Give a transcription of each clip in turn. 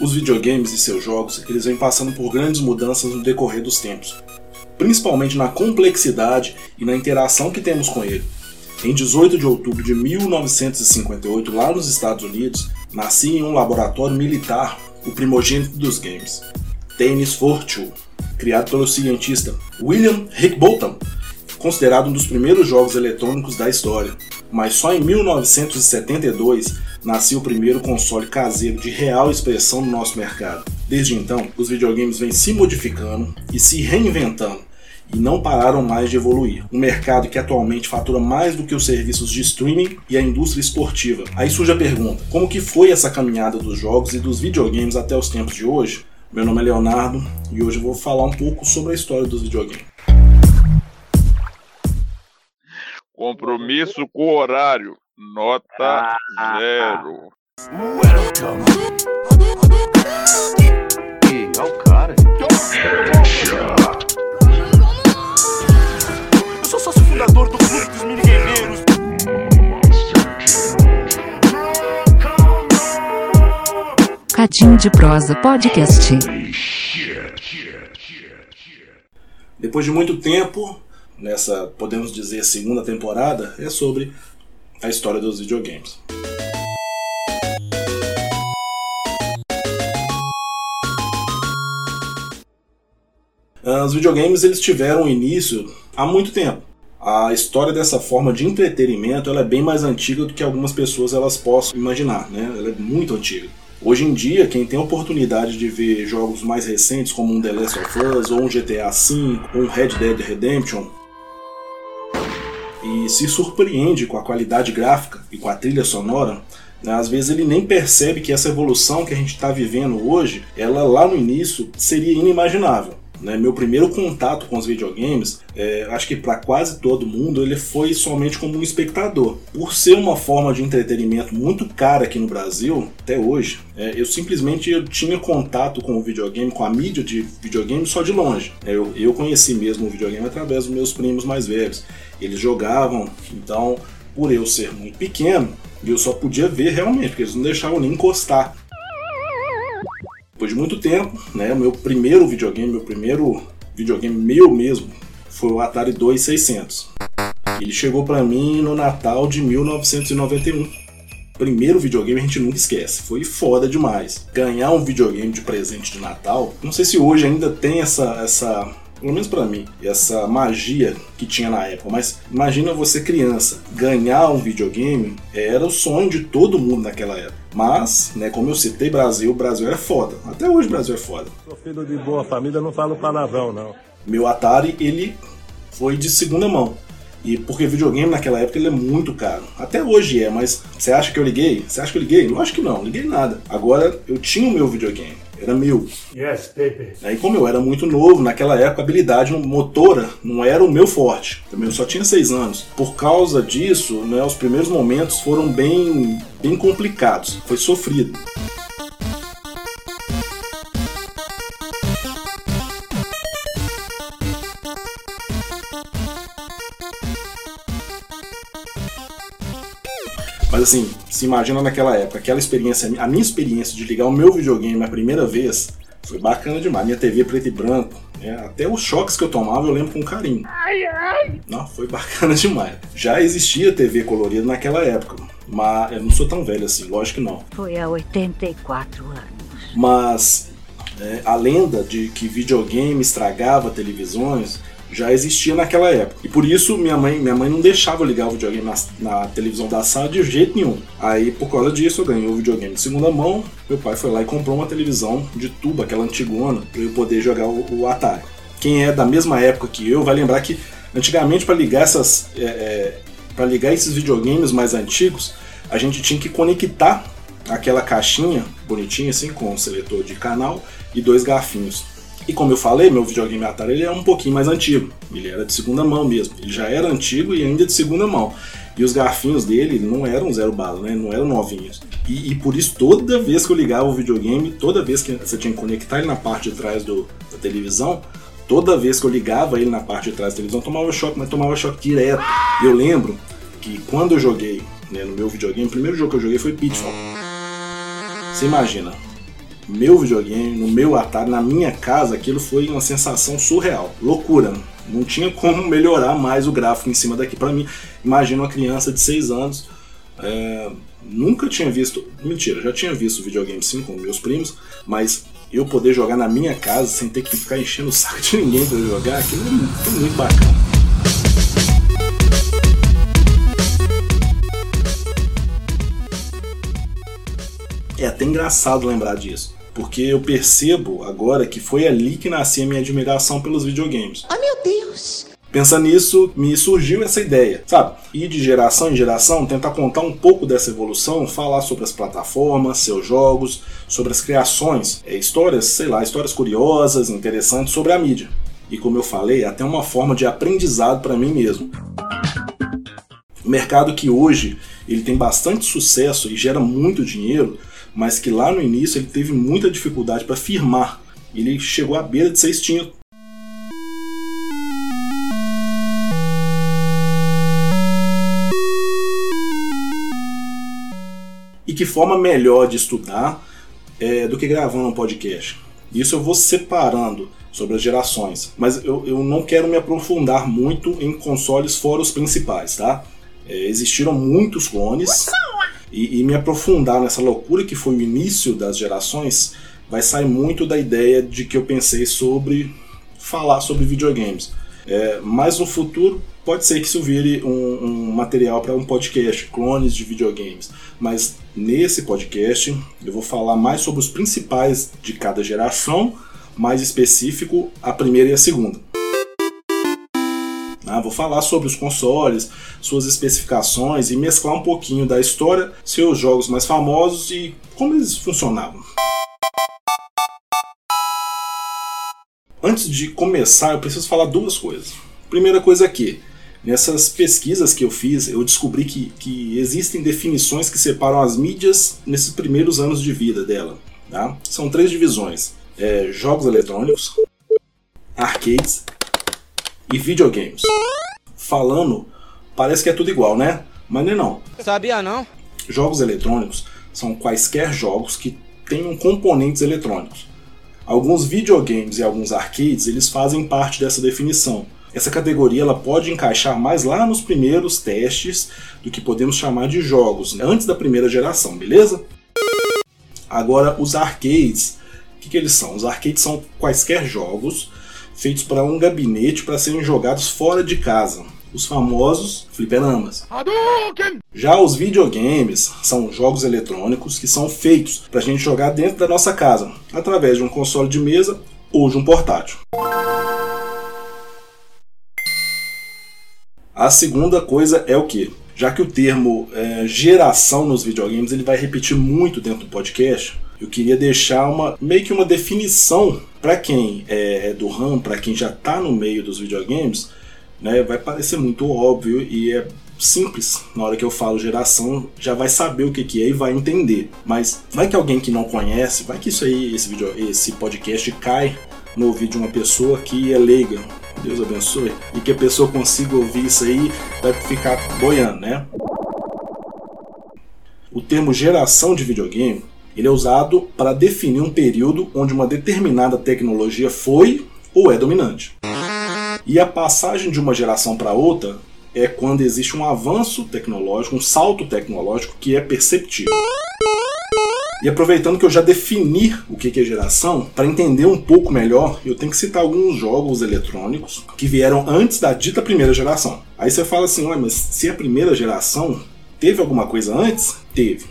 Os videogames e seus jogos, eles vêm passando por grandes mudanças no decorrer dos tempos, principalmente na complexidade e na interação que temos com ele. Em 18 de outubro de 1958, lá nos Estados Unidos, nascia em um laboratório militar o primogênito dos games, Tennis Fortune, criado pelo cientista William Hickbolton, considerado um dos primeiros jogos eletrônicos da história. Mas só em 1972 nasceu o primeiro console caseiro de real expressão no nosso mercado. Desde então, os videogames vêm se modificando e se reinventando e não pararam mais de evoluir. Um mercado que atualmente fatura mais do que os serviços de streaming e a indústria esportiva. Aí surge a pergunta: como que foi essa caminhada dos jogos e dos videogames até os tempos de hoje? Meu nome é Leonardo e hoje eu vou falar um pouco sobre a história dos videogames. Compromisso com o horário, nota ah, zero. Welcome. E é o cara. Eu sou sócio fundador do Clube dos Minigameiros. Cadinho de Prosa Podcast. Depois de muito tempo, nessa, podemos dizer, segunda temporada, é sobre a história dos videogames. Ah, os videogames eles tiveram início há muito tempo. A história dessa forma de entretenimento ela é bem mais antiga do que algumas pessoas elas possam imaginar, né? Ela é muito antiga. Hoje em dia, quem tem a oportunidade de ver jogos mais recentes como um The Last of Us, ou um GTA V, ou um Red Dead Redemption, e se surpreende com a qualidade gráfica e com a trilha sonora, né, às vezes ele nem percebe que essa evolução que a gente está vivendo hoje, ela lá no início seria inimaginável. Né? Meu primeiro contato com os videogames, é, acho que para quase todo mundo, ele foi somente como um espectador. Por ser uma forma de entretenimento muito cara aqui no Brasil, até hoje, é, eu simplesmente eu tinha contato com o videogame, com a mídia de videogame só de longe. Eu, eu conheci mesmo o videogame através dos meus primos mais velhos. Eles jogavam, então, por eu ser muito pequeno, eu só podia ver realmente, porque eles não deixavam nem encostar depois de muito tempo, né, meu primeiro videogame, meu primeiro videogame meu mesmo, foi o Atari 2600. Ele chegou para mim no Natal de 1991. Primeiro videogame a gente nunca esquece, foi foda demais. Ganhar um videogame de presente de Natal, não sei se hoje ainda tem essa essa pelo menos para mim, essa magia que tinha na época. Mas imagina você criança, ganhar um videogame era o sonho de todo mundo naquela época. Mas, né, como eu citei Brasil, o Brasil era foda. Até hoje o Brasil é foda. Sou filho de boa família, não falo palavrão, não. Meu Atari, ele foi de segunda mão. E porque videogame naquela época ele é muito caro. Até hoje é, mas você acha que eu liguei? Você acha que eu liguei? Lógico que não, liguei nada. Agora eu tinha o meu videogame era meu. Yes, baby. Aí como eu era muito novo, naquela época a habilidade motora não era o meu forte. Também eu só tinha seis anos. Por causa disso, né, os primeiros momentos foram bem, bem complicados. Foi sofrido. Mas assim, se imagina naquela época, aquela experiência, a minha experiência de ligar o meu videogame a primeira vez foi bacana demais. Minha TV preto e branco, né? até os choques que eu tomava eu lembro com carinho. Ai, ai. Não, foi bacana demais. Já existia TV colorida naquela época, mas eu não sou tão velho assim, lógico que não. Foi há 84 anos. Mas é, a lenda de que videogame estragava televisões já existia naquela época. E por isso minha mãe, minha mãe não deixava eu ligar o videogame na, na, televisão da sala de jeito nenhum. Aí por causa disso eu ganhei o videogame de segunda mão. Meu pai foi lá e comprou uma televisão de tubo, aquela antigona, para eu poder jogar o, o, Atari. Quem é da mesma época que eu vai lembrar que antigamente para ligar essas é, é, para ligar esses videogames mais antigos, a gente tinha que conectar aquela caixinha bonitinha assim com um seletor de canal e dois garfinhos. E como eu falei, meu videogame Atari ele é um pouquinho mais antigo. Ele era de segunda mão mesmo. Ele já era antigo e ainda de segunda mão. E os garfinhos dele não eram zero bala, né? Não eram novinhos. E, e, por isso, toda vez que eu ligava o videogame, toda vez que você tinha que conectar ele na parte de trás do, da televisão, toda vez que eu ligava ele na parte de trás da televisão, tomava choque, mas tomava choque direto. E eu lembro que quando eu joguei né, no meu videogame, o primeiro jogo que eu joguei foi Pitfall. Você imagina, meu videogame, no meu Atari, na minha casa, aquilo foi uma sensação surreal. Loucura. Não tinha como melhorar mais o gráfico em cima daqui. Para mim, imagina uma criança de 6 anos. É, nunca tinha visto. Mentira, já tinha visto videogame sim com meus primos, mas eu poder jogar na minha casa sem ter que ficar enchendo o saco de ninguém para jogar, aquilo foi muito bacana. É até engraçado lembrar disso, porque eu percebo agora que foi ali que nascia a minha admiração pelos videogames. Oh meu Deus! Pensando nisso, me surgiu essa ideia, sabe? E de geração em geração, tentar contar um pouco dessa evolução, falar sobre as plataformas, seus jogos, sobre as criações, é, histórias, sei lá, histórias curiosas, interessantes sobre a mídia. E como eu falei, até uma forma de aprendizado para mim mesmo. O mercado que hoje ele tem bastante sucesso e gera muito dinheiro, mas que lá no início ele teve muita dificuldade para firmar. Ele chegou à beira de ser extinto. E que forma melhor de estudar é, do que gravando um podcast? Isso eu vou separando sobre as gerações, mas eu, eu não quero me aprofundar muito em consoles fora os principais, tá? É, existiram muitos clones e, e me aprofundar nessa loucura que foi o início das gerações vai sair muito da ideia de que eu pensei sobre falar sobre videogames. É, mas no futuro pode ser que isso vire um, um material para um podcast, clones de videogames. Mas nesse podcast eu vou falar mais sobre os principais de cada geração, mais específico a primeira e a segunda. Ah, vou falar sobre os consoles, suas especificações e mesclar um pouquinho da história, seus jogos mais famosos e como eles funcionavam. Antes de começar, eu preciso falar duas coisas. Primeira coisa aqui, nessas pesquisas que eu fiz, eu descobri que, que existem definições que separam as mídias nesses primeiros anos de vida dela. Tá? São três divisões: é, jogos eletrônicos, arcades e videogames. Falando, parece que é tudo igual, né? Mas nem não. Sabia não? Jogos eletrônicos são quaisquer jogos que tenham componentes eletrônicos. Alguns videogames e alguns arcades eles fazem parte dessa definição. Essa categoria ela pode encaixar mais lá nos primeiros testes do que podemos chamar de jogos, né? antes da primeira geração, beleza? Agora, os arcades, o que, que eles são? Os arcades são quaisquer jogos feitos para um gabinete para serem jogados fora de casa, os famosos fliperamas. Já os videogames são jogos eletrônicos que são feitos para a gente jogar dentro da nossa casa, através de um console de mesa ou de um portátil. A segunda coisa é o que? Já que o termo é, geração nos videogames ele vai repetir muito dentro do podcast, eu queria deixar uma meio que uma definição para quem é, é do RAM, para quem já está no meio dos videogames, né, vai parecer muito óbvio e é simples. Na hora que eu falo geração, já vai saber o que, que é e vai entender. Mas vai que alguém que não conhece, vai que isso aí, esse, vídeo, esse podcast cai no ouvido de uma pessoa que é leiga. Deus abençoe. E que a pessoa consiga ouvir isso aí, vai ficar boiando, né? O termo geração de videogame ele é usado para definir um período onde uma determinada tecnologia foi ou é dominante. E a passagem de uma geração para outra é quando existe um avanço tecnológico, um salto tecnológico que é perceptível. E aproveitando que eu já defini o que é geração, para entender um pouco melhor, eu tenho que citar alguns jogos eletrônicos que vieram antes da dita primeira geração. Aí você fala assim, ué, mas se a primeira geração teve alguma coisa antes? Teve.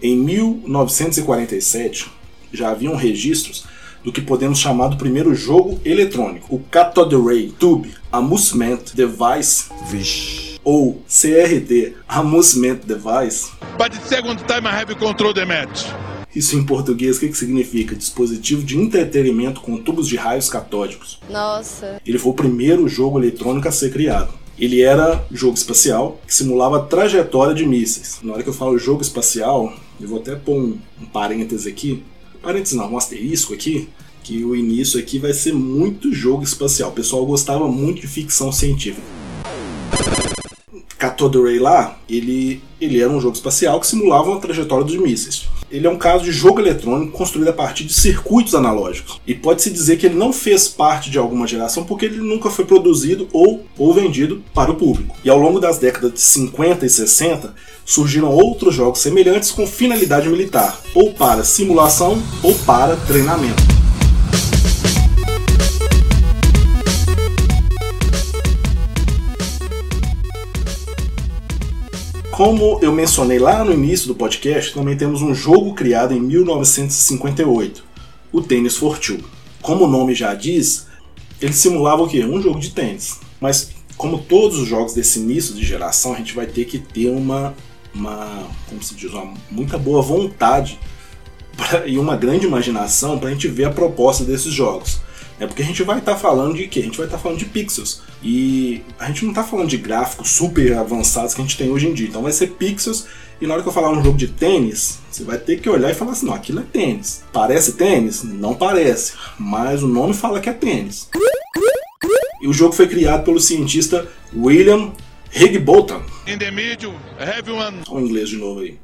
Em 1947, já haviam registros do que podemos chamar do primeiro jogo eletrônico, o Cathode Ray Tube Amusement Device, Vixe. ou CRT Amusement Device. But the second time I have control the match. Isso em português, o que, que significa? Dispositivo de entretenimento com tubos de raios catódicos. Nossa. Ele foi o primeiro jogo eletrônico a ser criado. Ele era jogo espacial que simulava a trajetória de mísseis. Na hora que eu falo jogo espacial, eu vou até pôr um, um parêntese aqui. Parêntese não, um asterisco aqui. Que o início aqui vai ser muito jogo espacial. O pessoal gostava muito de ficção científica. Cathode Ray lá, ele, ele era um jogo espacial que simulava uma trajetória dos mísseis. Ele é um caso de jogo eletrônico construído a partir de circuitos analógicos. E pode-se dizer que ele não fez parte de alguma geração porque ele nunca foi produzido ou, ou vendido para o público. E ao longo das décadas de 50 e 60, surgiram outros jogos semelhantes com finalidade militar, ou para simulação ou para treinamento. Como eu mencionei lá no início do podcast, também temos um jogo criado em 1958, o Tênis for Two. Como o nome já diz, ele simulava o quê? Um jogo de tênis. Mas como todos os jogos desse início de geração, a gente vai ter que ter uma, uma como se diz, uma muita boa vontade pra, e uma grande imaginação para a gente ver a proposta desses jogos. É porque a gente vai estar tá falando de quê? A gente vai estar tá falando de pixels. E a gente não está falando de gráficos super avançados que a gente tem hoje em dia. Então vai ser pixels. E na hora que eu falar um jogo de tênis, você vai ter que olhar e falar assim: não, aquilo é tênis. Parece tênis? Não parece. Mas o nome fala que é tênis. E o jogo foi criado pelo cientista William Higginbotham. In the middle, have one. O inglês de novo aí.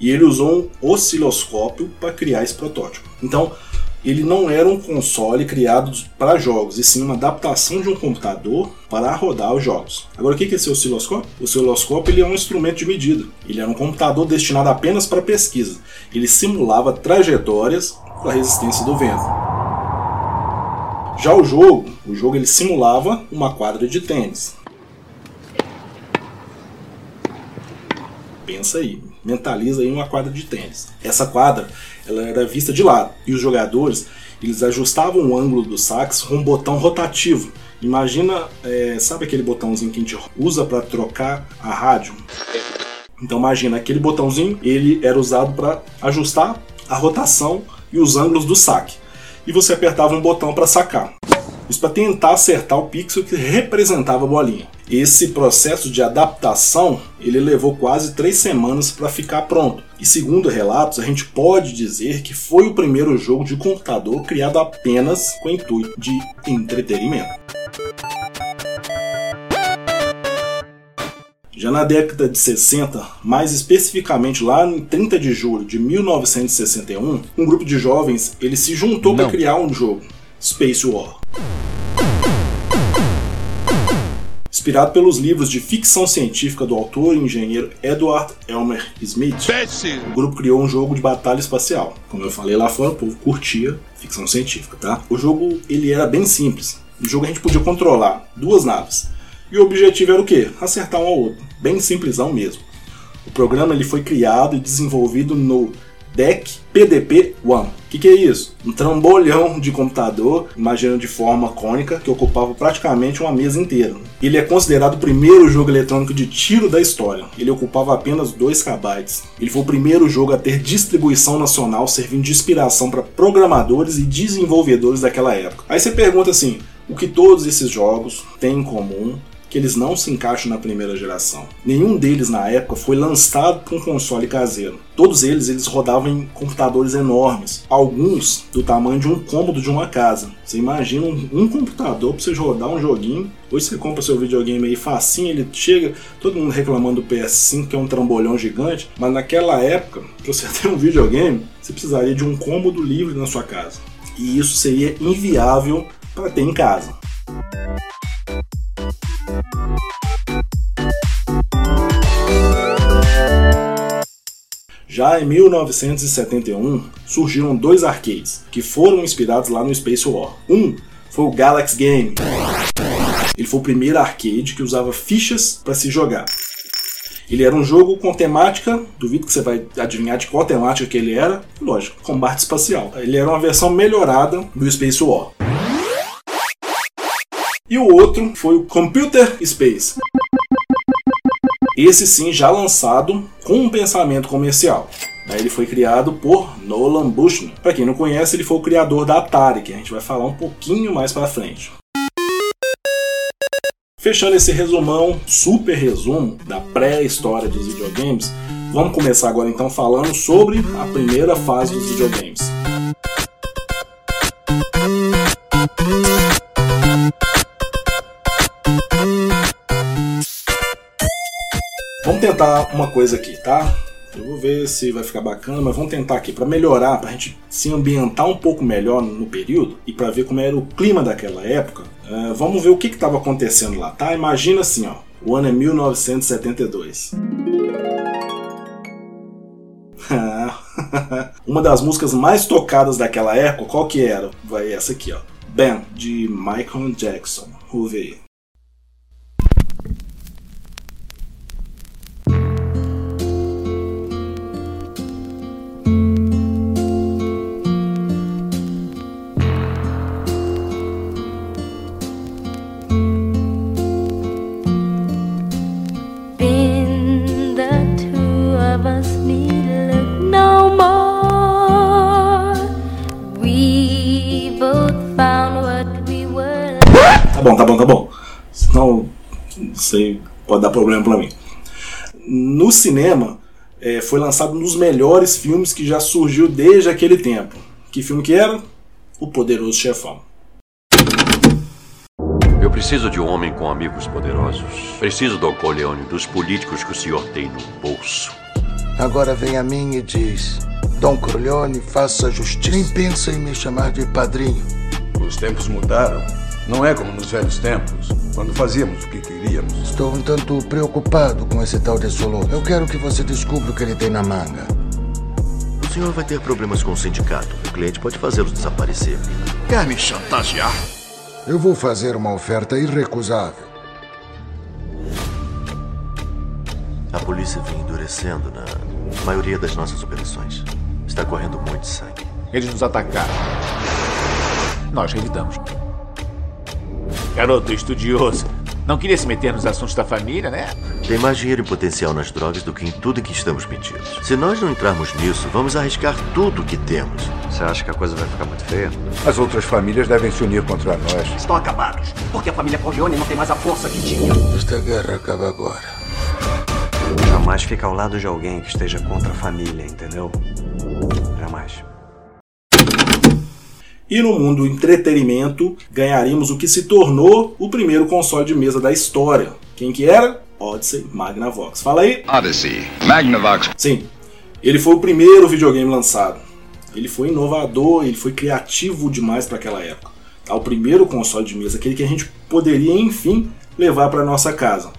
E ele usou um osciloscópio para criar esse protótipo. Então, ele não era um console criado para jogos, e sim uma adaptação de um computador para rodar os jogos. Agora, o que é esse osciloscópio? O osciloscópio ele é um instrumento de medida. Ele era um computador destinado apenas para pesquisa. Ele simulava trajetórias com a resistência do vento. Já o jogo, o jogo ele simulava uma quadra de tênis. Pensa aí, mentaliza aí uma quadra de tênis. Essa quadra ela era vista de lado e os jogadores eles ajustavam o ângulo do sax com um botão rotativo. Imagina, é, sabe aquele botãozinho que a gente usa para trocar a rádio? Então imagina aquele botãozinho, ele era usado para ajustar a rotação e os ângulos do saque. E você apertava um botão para sacar. Isso para tentar acertar o pixel que representava a bolinha. Esse processo de adaptação ele levou quase três semanas para ficar pronto. E segundo relatos, a gente pode dizer que foi o primeiro jogo de computador criado apenas com o intuito de entretenimento. Já na década de 60, mais especificamente lá em 30 de julho de 1961, um grupo de jovens ele se juntou para criar um jogo, Space War. Inspirado pelos livros de ficção científica do autor e engenheiro Edward Elmer Smith, o grupo criou um jogo de batalha espacial. Como eu falei lá fora, o povo curtia ficção científica, tá? O jogo ele era bem simples. No jogo a gente podia controlar duas naves. E o objetivo era o quê? Acertar um ao outro. Bem simplesão mesmo. O programa ele foi criado e desenvolvido no DEC PDP-1. O que, que, é isso? Um trambolhão de computador, imaginando de forma cônica, que ocupava praticamente uma mesa inteira. Ele é considerado o primeiro jogo eletrônico de tiro da história. Ele ocupava apenas 2 KB. Ele foi o primeiro jogo a ter distribuição nacional, servindo de inspiração para programadores e desenvolvedores daquela época. Aí você pergunta assim: o que todos esses jogos têm em comum que eles não se encaixam na primeira geração. Nenhum deles na época foi lançado para um console caseiro. Todos eles eles rodavam em computadores enormes, alguns do tamanho de um cômodo de uma casa. Você imagina um, um computador para você rodar um joguinho. Hoje você compra seu videogame aí facinho, ele chega, todo mundo reclamando do PS5 que é um trambolhão gigante, mas naquela época, para você ter um videogame, você precisaria de um cômodo livre na sua casa. E isso seria inviável para ter em casa. Já em 1971, surgiram dois arcades que foram inspirados lá no Space War. Um foi o Galaxy Game. Ele foi o primeiro arcade que usava fichas para se jogar. Ele era um jogo com temática, duvido que você vai adivinhar de qual temática que ele era, lógico, combate espacial. Ele era uma versão melhorada do Space War. E o outro foi o Computer Space. Esse sim já lançado com um pensamento comercial. Ele foi criado por Nolan Bushnell. Para quem não conhece, ele foi o criador da Atari, que a gente vai falar um pouquinho mais para frente. Fechando esse resumão, super resumo da pré-história dos videogames, vamos começar agora então falando sobre a primeira fase dos videogames. Vamos tentar uma coisa aqui, tá? Eu vou ver se vai ficar bacana, mas vamos tentar aqui para melhorar, para a gente se ambientar um pouco melhor no período e para ver como era o clima daquela época. Uh, vamos ver o que estava acontecendo lá, tá? Imagina assim, ó, o ano é 1972. Uma das músicas mais tocadas daquela época, qual que era? Vai essa aqui, ó. Ben, de Michael Jackson. Vamos ver. Sei, pode dar problema pra mim. No cinema, é, foi lançado um dos melhores filmes que já surgiu desde aquele tempo. Que filme que era? O Poderoso Chefão. Eu preciso de um homem com amigos poderosos. Preciso do Corleone, dos políticos que o senhor tem no bolso. Agora vem a mim e diz: Dom Corleone, faça justiça. Nem pensa em me chamar de padrinho. Os tempos mudaram. Não é como nos velhos tempos, quando fazíamos o que queríamos. Estou um tanto preocupado com esse tal de Solon. Eu quero que você descubra o que ele tem na manga. O senhor vai ter problemas com o sindicato. O cliente pode fazê-los desaparecer. Quer me chantagear? Eu vou fazer uma oferta irrecusável. A polícia vem endurecendo na maioria das nossas operações. Está correndo muito sangue. Eles nos atacaram. Nós revidamos. Garoto estudioso. Não queria se meter nos assuntos da família, né? Tem mais dinheiro em potencial nas drogas do que em tudo em que estamos metidos. Se nós não entrarmos nisso, vamos arriscar tudo que temos. Você acha que a coisa vai ficar muito feia? As outras famílias devem se unir contra nós. Estão acabados, porque a família Corleone não tem mais a força que tinha. Esta guerra acaba agora. Jamais fica ao lado de alguém que esteja contra a família, entendeu? Jamais. E no mundo do entretenimento, ganharíamos o que se tornou o primeiro console de mesa da história. Quem que era? Odyssey Magnavox. Fala aí. Odyssey Magnavox. Sim, ele foi o primeiro videogame lançado. Ele foi inovador, ele foi criativo demais para aquela época. Tá? O primeiro console de mesa, aquele que a gente poderia, enfim, levar para nossa casa.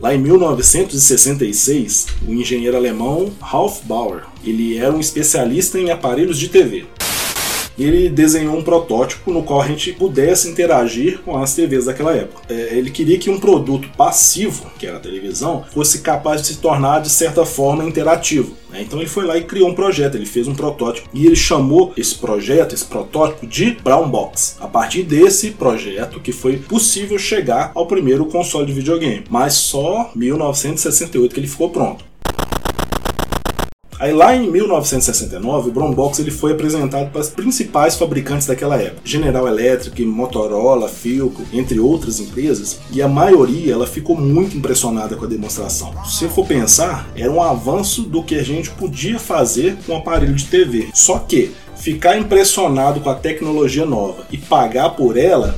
Lá em 1966, o engenheiro alemão Ralph Bauer, ele era um especialista em aparelhos de TV. Ele desenhou um protótipo no qual a gente pudesse interagir com as TVs daquela época. É, ele queria que um produto passivo, que era a televisão, fosse capaz de se tornar de certa forma interativo. Né? Então ele foi lá e criou um projeto, ele fez um protótipo e ele chamou esse projeto, esse protótipo de Brown Box. A partir desse projeto que foi possível chegar ao primeiro console de videogame, mas só 1968 que ele ficou pronto. Aí lá em 1969, o Brown Box ele foi apresentado para as principais fabricantes daquela época, General Electric, Motorola, Philco, entre outras empresas, e a maioria ela ficou muito impressionada com a demonstração. Se for pensar, era um avanço do que a gente podia fazer com um aparelho de TV. Só que ficar impressionado com a tecnologia nova e pagar por ela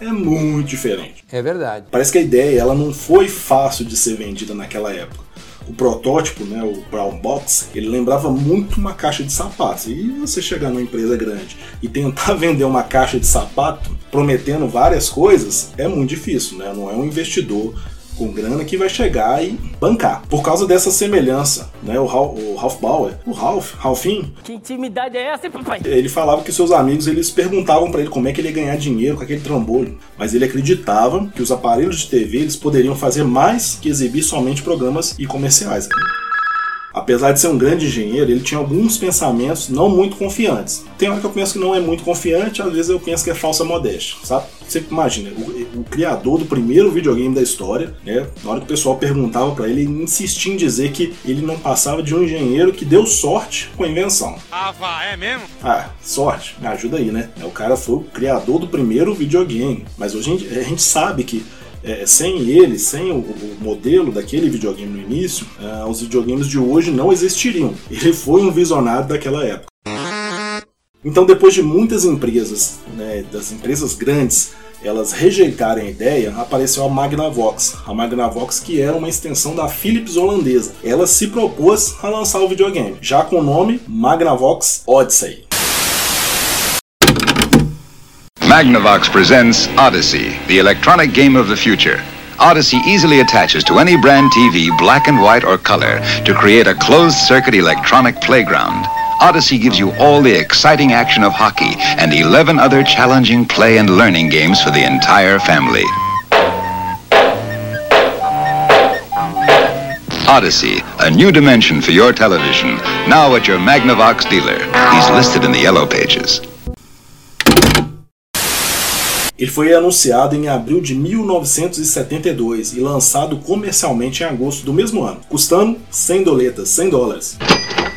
é muito diferente. É verdade. Parece que a ideia ela não foi fácil de ser vendida naquela época o protótipo, né, o Brown Box, ele lembrava muito uma caixa de sapatos. E você chegar numa empresa grande e tentar vender uma caixa de sapato prometendo várias coisas é muito difícil, né? Não é um investidor com grana que vai chegar e bancar. Por causa dessa semelhança, né? O, Ralph, o Ralph Bauer, o Ralph, Ralphinho, Que intimidade é essa, hein, papai? ele falava que seus amigos eles perguntavam para ele como é que ele ia ganhar dinheiro com aquele trambolho, mas ele acreditava que os aparelhos de TV eles poderiam fazer mais que exibir somente programas e comerciais. Apesar de ser um grande engenheiro, ele tinha alguns pensamentos não muito confiantes. Tem hora que eu penso que não é muito confiante, às vezes eu penso que é falsa modéstia, sabe? Você imagina, o, criador do primeiro videogame da história, né? Na hora que o pessoal perguntava para ele, ele insistia em dizer que ele não passava de um engenheiro que deu sorte com a invenção. Ah, vá, é mesmo? Ah, sorte, me ajuda aí, né? O cara foi o criador do primeiro videogame, mas hoje a gente, a gente sabe que é, sem ele, sem o, o, modelo daquele videogame no início, é, os videogames de hoje não existiriam. Ele foi um visionário daquela época. Então, depois de muitas empresas, né, das empresas grandes, elas rejeitarem a ideia, apareceu a Magnavox. A Magnavox que era uma extensão da Philips holandesa. Ela se propôs a lançar o videogame, já com o nome Magnavox Odyssey. Magnavox presents Odyssey, the electronic game of the future. Odyssey easily attaches to any brand TV, black and white or color, to create a closed circuit electronic playground. Odyssey gives you all the exciting action of hockey and 11 other challenging play and learning games for the entire family. Odyssey, a new dimension for your television, now at your Magnavox dealer. He's listed in the yellow pages. Ele foi anunciado em abril de 1972 e lançado comercialmente em agosto do mesmo ano, custando 100 doletas, 100 dólares.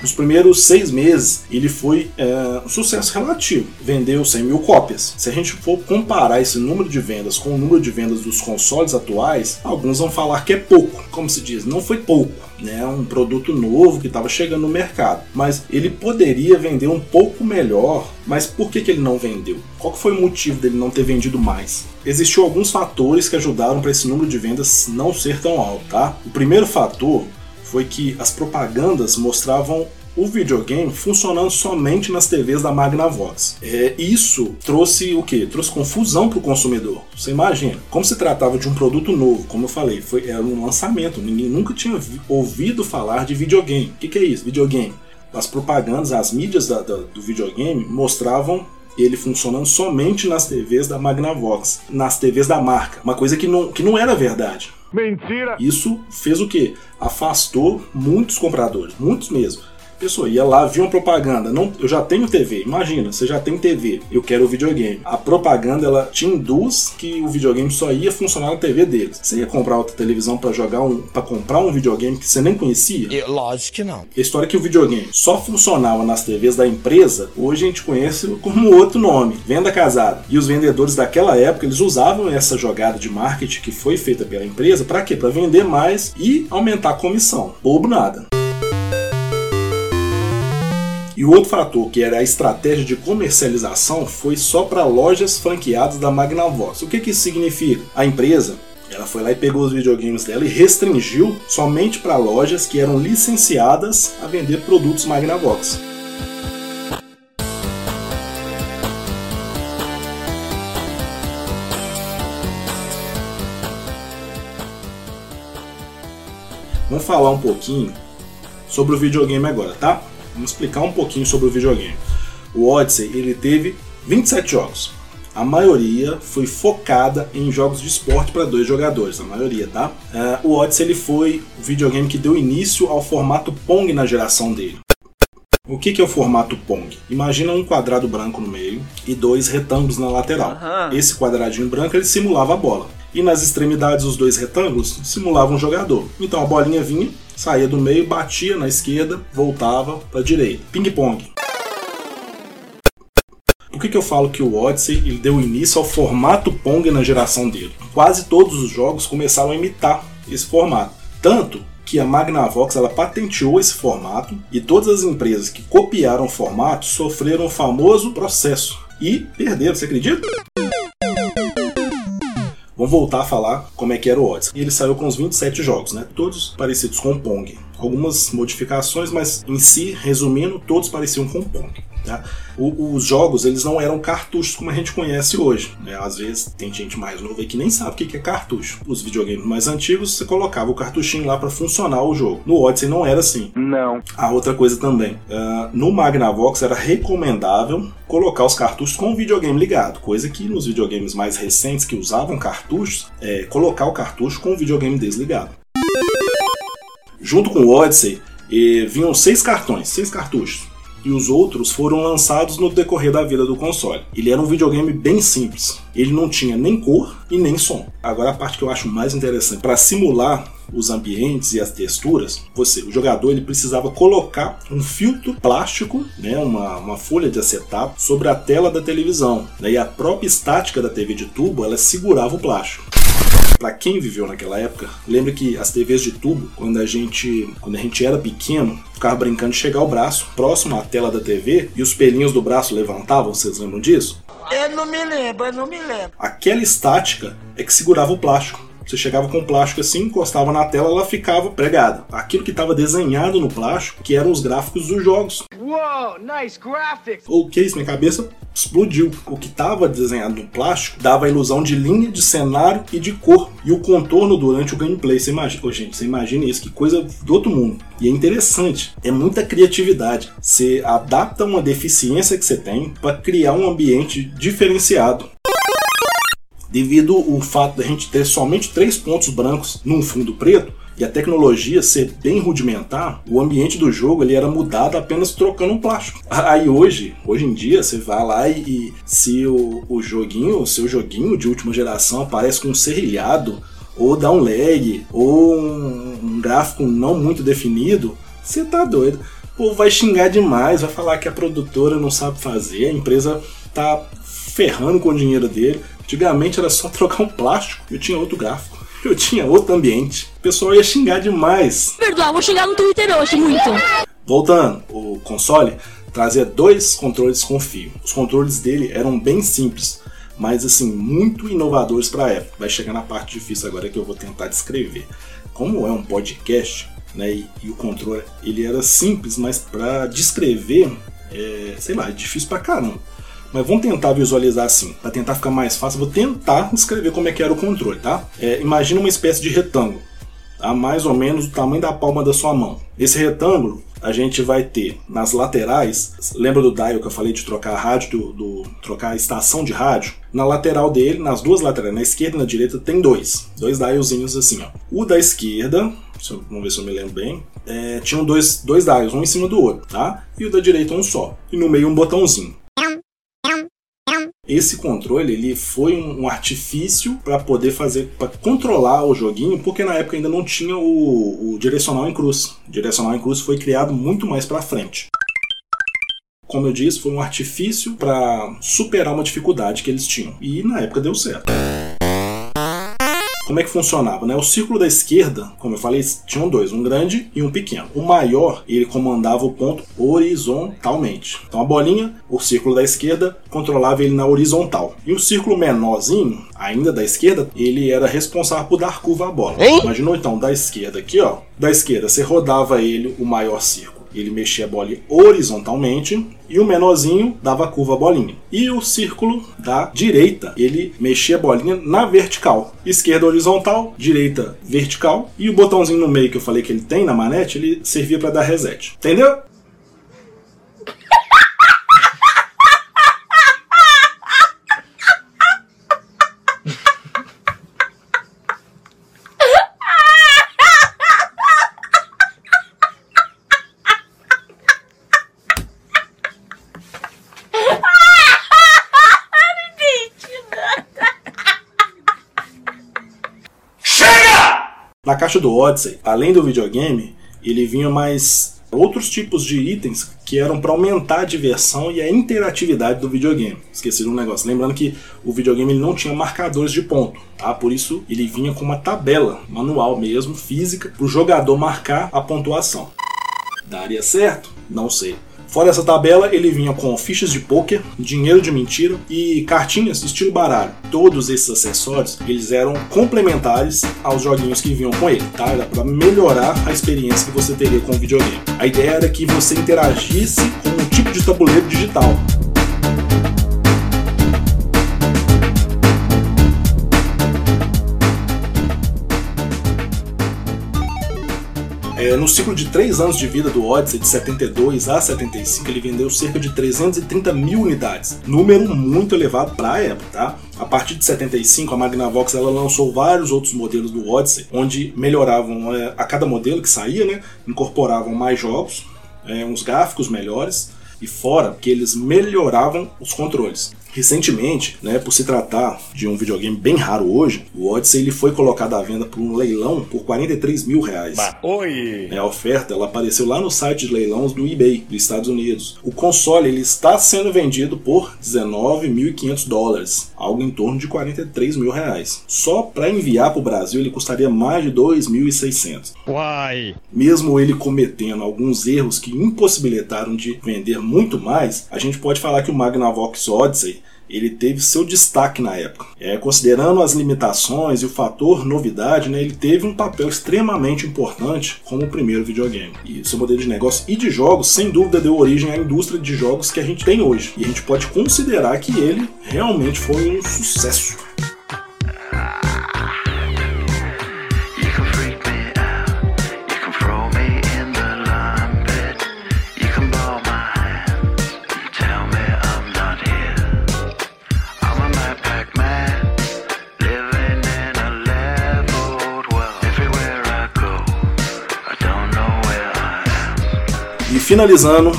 Nos primeiros seis meses, ele foi é, um sucesso relativo, vendeu 100 mil cópias. Se a gente for comparar esse número de vendas com o número de vendas dos consoles atuais, alguns vão falar que é pouco. Como se diz, não foi pouco, né? Um produto novo que estava chegando no mercado. Mas ele poderia vender um pouco melhor. Mas por que, que ele não vendeu? Qual foi o motivo dele não ter vendido mais? Existiam alguns fatores que ajudaram para esse número de vendas não ser tão alto, tá? O primeiro fator foi que as propagandas mostravam o videogame funcionando somente nas TVs da Magnavox. É, isso trouxe o que? Trouxe confusão para o consumidor. Você imagina, como se tratava de um produto novo, como eu falei, foi, era um lançamento, ninguém nunca tinha ouvido falar de videogame. O que, que é isso? Videogame. As propagandas, as mídias da, da, do videogame mostravam ele funcionando somente nas TVs da Magnavox, nas TVs da marca. Uma coisa que não, que não era verdade. Mentira! Isso fez o que? Afastou muitos compradores, muitos mesmo. A pessoa ia lá, via uma propaganda. Não, eu já tenho TV. Imagina, você já tem TV. Eu quero o videogame. A propaganda ela te induz que o videogame só ia funcionar na TV deles. Você ia comprar outra televisão para jogar um, para comprar um videogame que você nem conhecia? Eu, lógico que não. A história é que o videogame só funcionava nas TVs da empresa. Hoje a gente conhece como outro nome, venda casada. E os vendedores daquela época eles usavam essa jogada de marketing que foi feita pela empresa para quê? Para vender mais e aumentar a comissão. Bobo nada. O outro fator, que era a estratégia de comercialização, foi só para lojas franqueadas da Magnavox. O que, que isso significa? A empresa ela foi lá e pegou os videogames dela e restringiu somente para lojas que eram licenciadas a vender produtos Magnavox. Vamos falar um pouquinho sobre o videogame agora, tá? Vamos explicar um pouquinho sobre o videogame. O Odyssey ele teve 27 jogos. A maioria foi focada em jogos de esporte para dois jogadores, a maioria, tá? Uh, o Odyssey ele foi o videogame que deu início ao formato Pong na geração dele. O que, que é o formato Pong? Imagina um quadrado branco no meio e dois retângulos na lateral. Uhum. Esse quadradinho branco ele simulava a bola. E nas extremidades, os dois retângulos simulavam um jogador. Então a bolinha vinha, saía do meio, batia na esquerda, voltava para a direita. Ping-pong. Por que, que eu falo que o Odyssey ele deu início ao formato Pong na geração dele? Quase todos os jogos começaram a imitar esse formato. Tanto que a Magnavox ela patenteou esse formato e todas as empresas que copiaram o formato sofreram o famoso processo e perderam, você acredita? Vamos voltar a falar como é que era o Odyssey. E ele saiu com os 27 jogos, né? Todos parecidos com Pong. Algumas modificações, mas em si, resumindo, todos pareciam com Pong. Tá? O, os jogos eles não eram cartuchos como a gente conhece hoje. Né? Às vezes tem gente mais nova que nem sabe o que é cartucho. Os videogames mais antigos você colocava o cartuchinho lá para funcionar o jogo. No Odyssey não era assim. Não. A outra coisa também, uh, no Magnavox era recomendável colocar os cartuchos com o videogame ligado, coisa que nos videogames mais recentes que usavam cartuchos, é colocar o cartucho com o videogame desligado. Junto com o Odyssey, eh, vinham seis cartões, seis cartuchos e os outros foram lançados no decorrer da vida do console. Ele era um videogame bem simples. Ele não tinha nem cor e nem som. Agora a parte que eu acho mais interessante, para simular os ambientes e as texturas, você, o jogador, ele precisava colocar um filtro plástico, né, uma, uma folha de acetato, sobre a tela da televisão. Daí a própria estática da TV de tubo, ela segurava o plástico. Para quem viveu naquela época, lembra que as TVs de tubo, quando a gente, quando a gente era pequeno, ficava brincando de chegar o braço próximo à tela da TV e os pelinhos do braço levantavam, vocês lembram disso? Eu não me lembro, eu não me lembro. Aquela estática é que segurava o plástico. Você chegava com o plástico assim, encostava na tela, ela ficava pregada. Aquilo que estava desenhado no plástico, que eram os gráficos dos jogos. Whoa, nice graphics. O que isso? Minha cabeça explodiu. O que estava desenhado no plástico dava a ilusão de linha, de cenário e de cor. E o contorno durante o gameplay. Você imagina, oh, gente, você imagina isso, que coisa do outro mundo. E é interessante, é muita criatividade. Você adapta uma deficiência que você tem para criar um ambiente diferenciado devido ao fato da gente ter somente três pontos brancos num fundo preto e a tecnologia ser bem rudimentar, o ambiente do jogo ele era mudado apenas trocando um plástico. Aí hoje, hoje em dia, você vai lá e, e se o, o joguinho, o seu joguinho de última geração aparece com um serrilhado, ou dá um lag, ou um, um gráfico não muito definido, você tá doido. O povo vai xingar demais, vai falar que a produtora não sabe fazer, a empresa tá ferrando com o dinheiro dele. Antigamente era só trocar um plástico, eu tinha outro gráfico, eu tinha outro ambiente. O pessoal ia xingar demais. Perdoa, vou xingar no Twitter hoje muito. Voltando, o console trazia dois controles com fio. Os controles dele eram bem simples, mas assim, muito inovadores para a época. Vai chegar na parte difícil agora que eu vou tentar descrever. Como é um podcast, né, e, e o controle ele era simples, mas para descrever, é, sei lá, é difícil pra caramba. Mas vamos tentar visualizar assim, para tentar ficar mais fácil. Vou tentar descrever como é que era o controle, tá? É, imagina uma espécie de retângulo, tá? mais ou menos o tamanho da palma da sua mão. Esse retângulo a gente vai ter nas laterais, lembra do dial que eu falei de trocar a rádio, do, do, trocar a estação de rádio? Na lateral dele, nas duas laterais, na esquerda e na direita, tem dois, dois dialzinhos assim, ó. O da esquerda, vamos ver se eu me lembro bem, é, tinham dois, dois dials, um em cima do outro, tá? E o da direita um só. E no meio um botãozinho. Esse controle ele foi um, um artifício para poder fazer, para controlar o joguinho, porque na época ainda não tinha o, o direcional em cruz. O direcional em cruz foi criado muito mais para frente. Como eu disse, foi um artifício para superar uma dificuldade que eles tinham. E na época deu certo. Como é que funcionava? Né? O círculo da esquerda, como eu falei, tinham dois, um grande e um pequeno. O maior, ele comandava o ponto horizontalmente. Então a bolinha, o círculo da esquerda, controlava ele na horizontal. E o círculo menorzinho, ainda da esquerda, ele era responsável por dar curva à bola. Hein? Imaginou então, da esquerda aqui, ó. Da esquerda, você rodava ele, o maior círculo ele mexia a bola horizontalmente e o menorzinho dava a curva à bolinha. E o círculo da direita, ele mexia a bolinha na vertical. Esquerda horizontal, direita vertical e o botãozinho no meio que eu falei que ele tem na manete, ele servia para dar reset. Entendeu? Caixa do Odyssey, além do videogame, ele vinha mais outros tipos de itens que eram para aumentar a diversão e a interatividade do videogame. Esqueci de um negócio. Lembrando que o videogame ele não tinha marcadores de ponto, tá? Por isso ele vinha com uma tabela manual mesmo, física, para o jogador marcar a pontuação. Daria certo? Não sei. Fora essa tabela, ele vinha com fichas de poker, dinheiro de mentira e cartinhas estilo baralho. Todos esses acessórios, eles eram complementares aos joguinhos que vinham com ele, tá? Era para melhorar a experiência que você teria com o videogame. A ideia era que você interagisse com um tipo de tabuleiro digital. É, no ciclo de 3 anos de vida do Odyssey, de 72 a 75, ele vendeu cerca de 330 mil unidades. Número muito elevado para a época, tá? A partir de 75, a Magnavox ela lançou vários outros modelos do Odyssey, onde melhoravam é, a cada modelo que saía, né? Incorporavam mais jogos, é, uns gráficos melhores, e fora que eles melhoravam os controles. Recentemente, né, por se tratar de um videogame bem raro hoje, o Odyssey ele foi colocado à venda por um leilão por 43 mil reais. Bah, oi! É, a oferta ela apareceu lá no site de leilões do eBay dos Estados Unidos. O console ele está sendo vendido por 19.500 dólares, algo em torno de 43 mil reais. Só para enviar para o Brasil ele custaria mais de 2.600. Uai! Mesmo ele cometendo alguns erros que impossibilitaram de vender muito mais, a gente pode falar que o Magnavox Odyssey ele teve seu destaque na época. É, considerando as limitações e o fator novidade, né, ele teve um papel extremamente importante como o primeiro videogame. E seu modelo de negócio e de jogos, sem dúvida, deu origem à indústria de jogos que a gente tem hoje. E a gente pode considerar que ele realmente foi um sucesso. Finalizando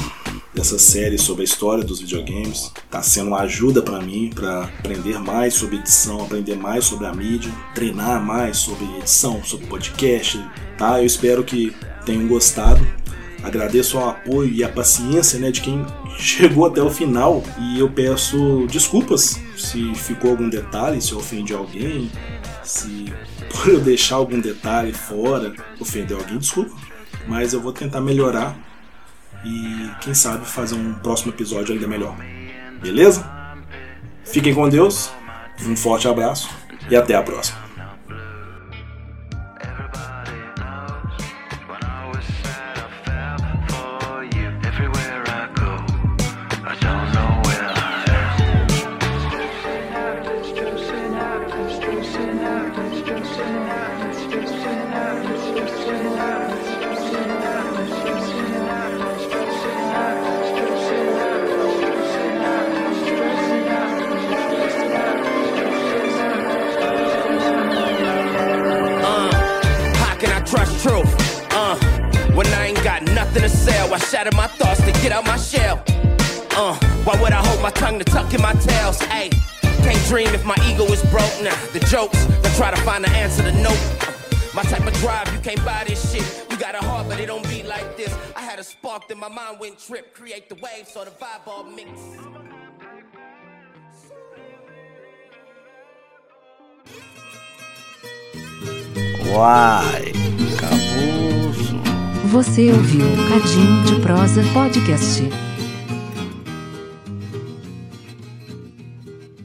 essa série sobre a história dos videogames, está sendo uma ajuda para mim para aprender mais sobre edição, aprender mais sobre a mídia, treinar mais sobre edição, sobre podcast, tá? Eu espero que tenham gostado. Agradeço o apoio e a paciência né, de quem chegou até o final e eu peço desculpas se ficou algum detalhe, se eu ofendi alguém, se por eu deixar algum detalhe fora ofendeu alguém, desculpa. Mas eu vou tentar melhorar e quem sabe fazer um próximo episódio ainda melhor. Beleza? Fiquem com Deus, um forte abraço e até a próxima. Get out my shell. Uh, why would I hold my tongue to tuck in my tails? Hey, can't dream if my ego is broke. Now nah, the jokes, I try to find the answer to nope. My type of drive, you can't buy this shit. You got a heart, but it don't beat like this. I had a spark, then my mind went trip. Create the wave, so the vibe all mix. Why? cabuço. Você ouviu Cadinho de Prosa Podcast.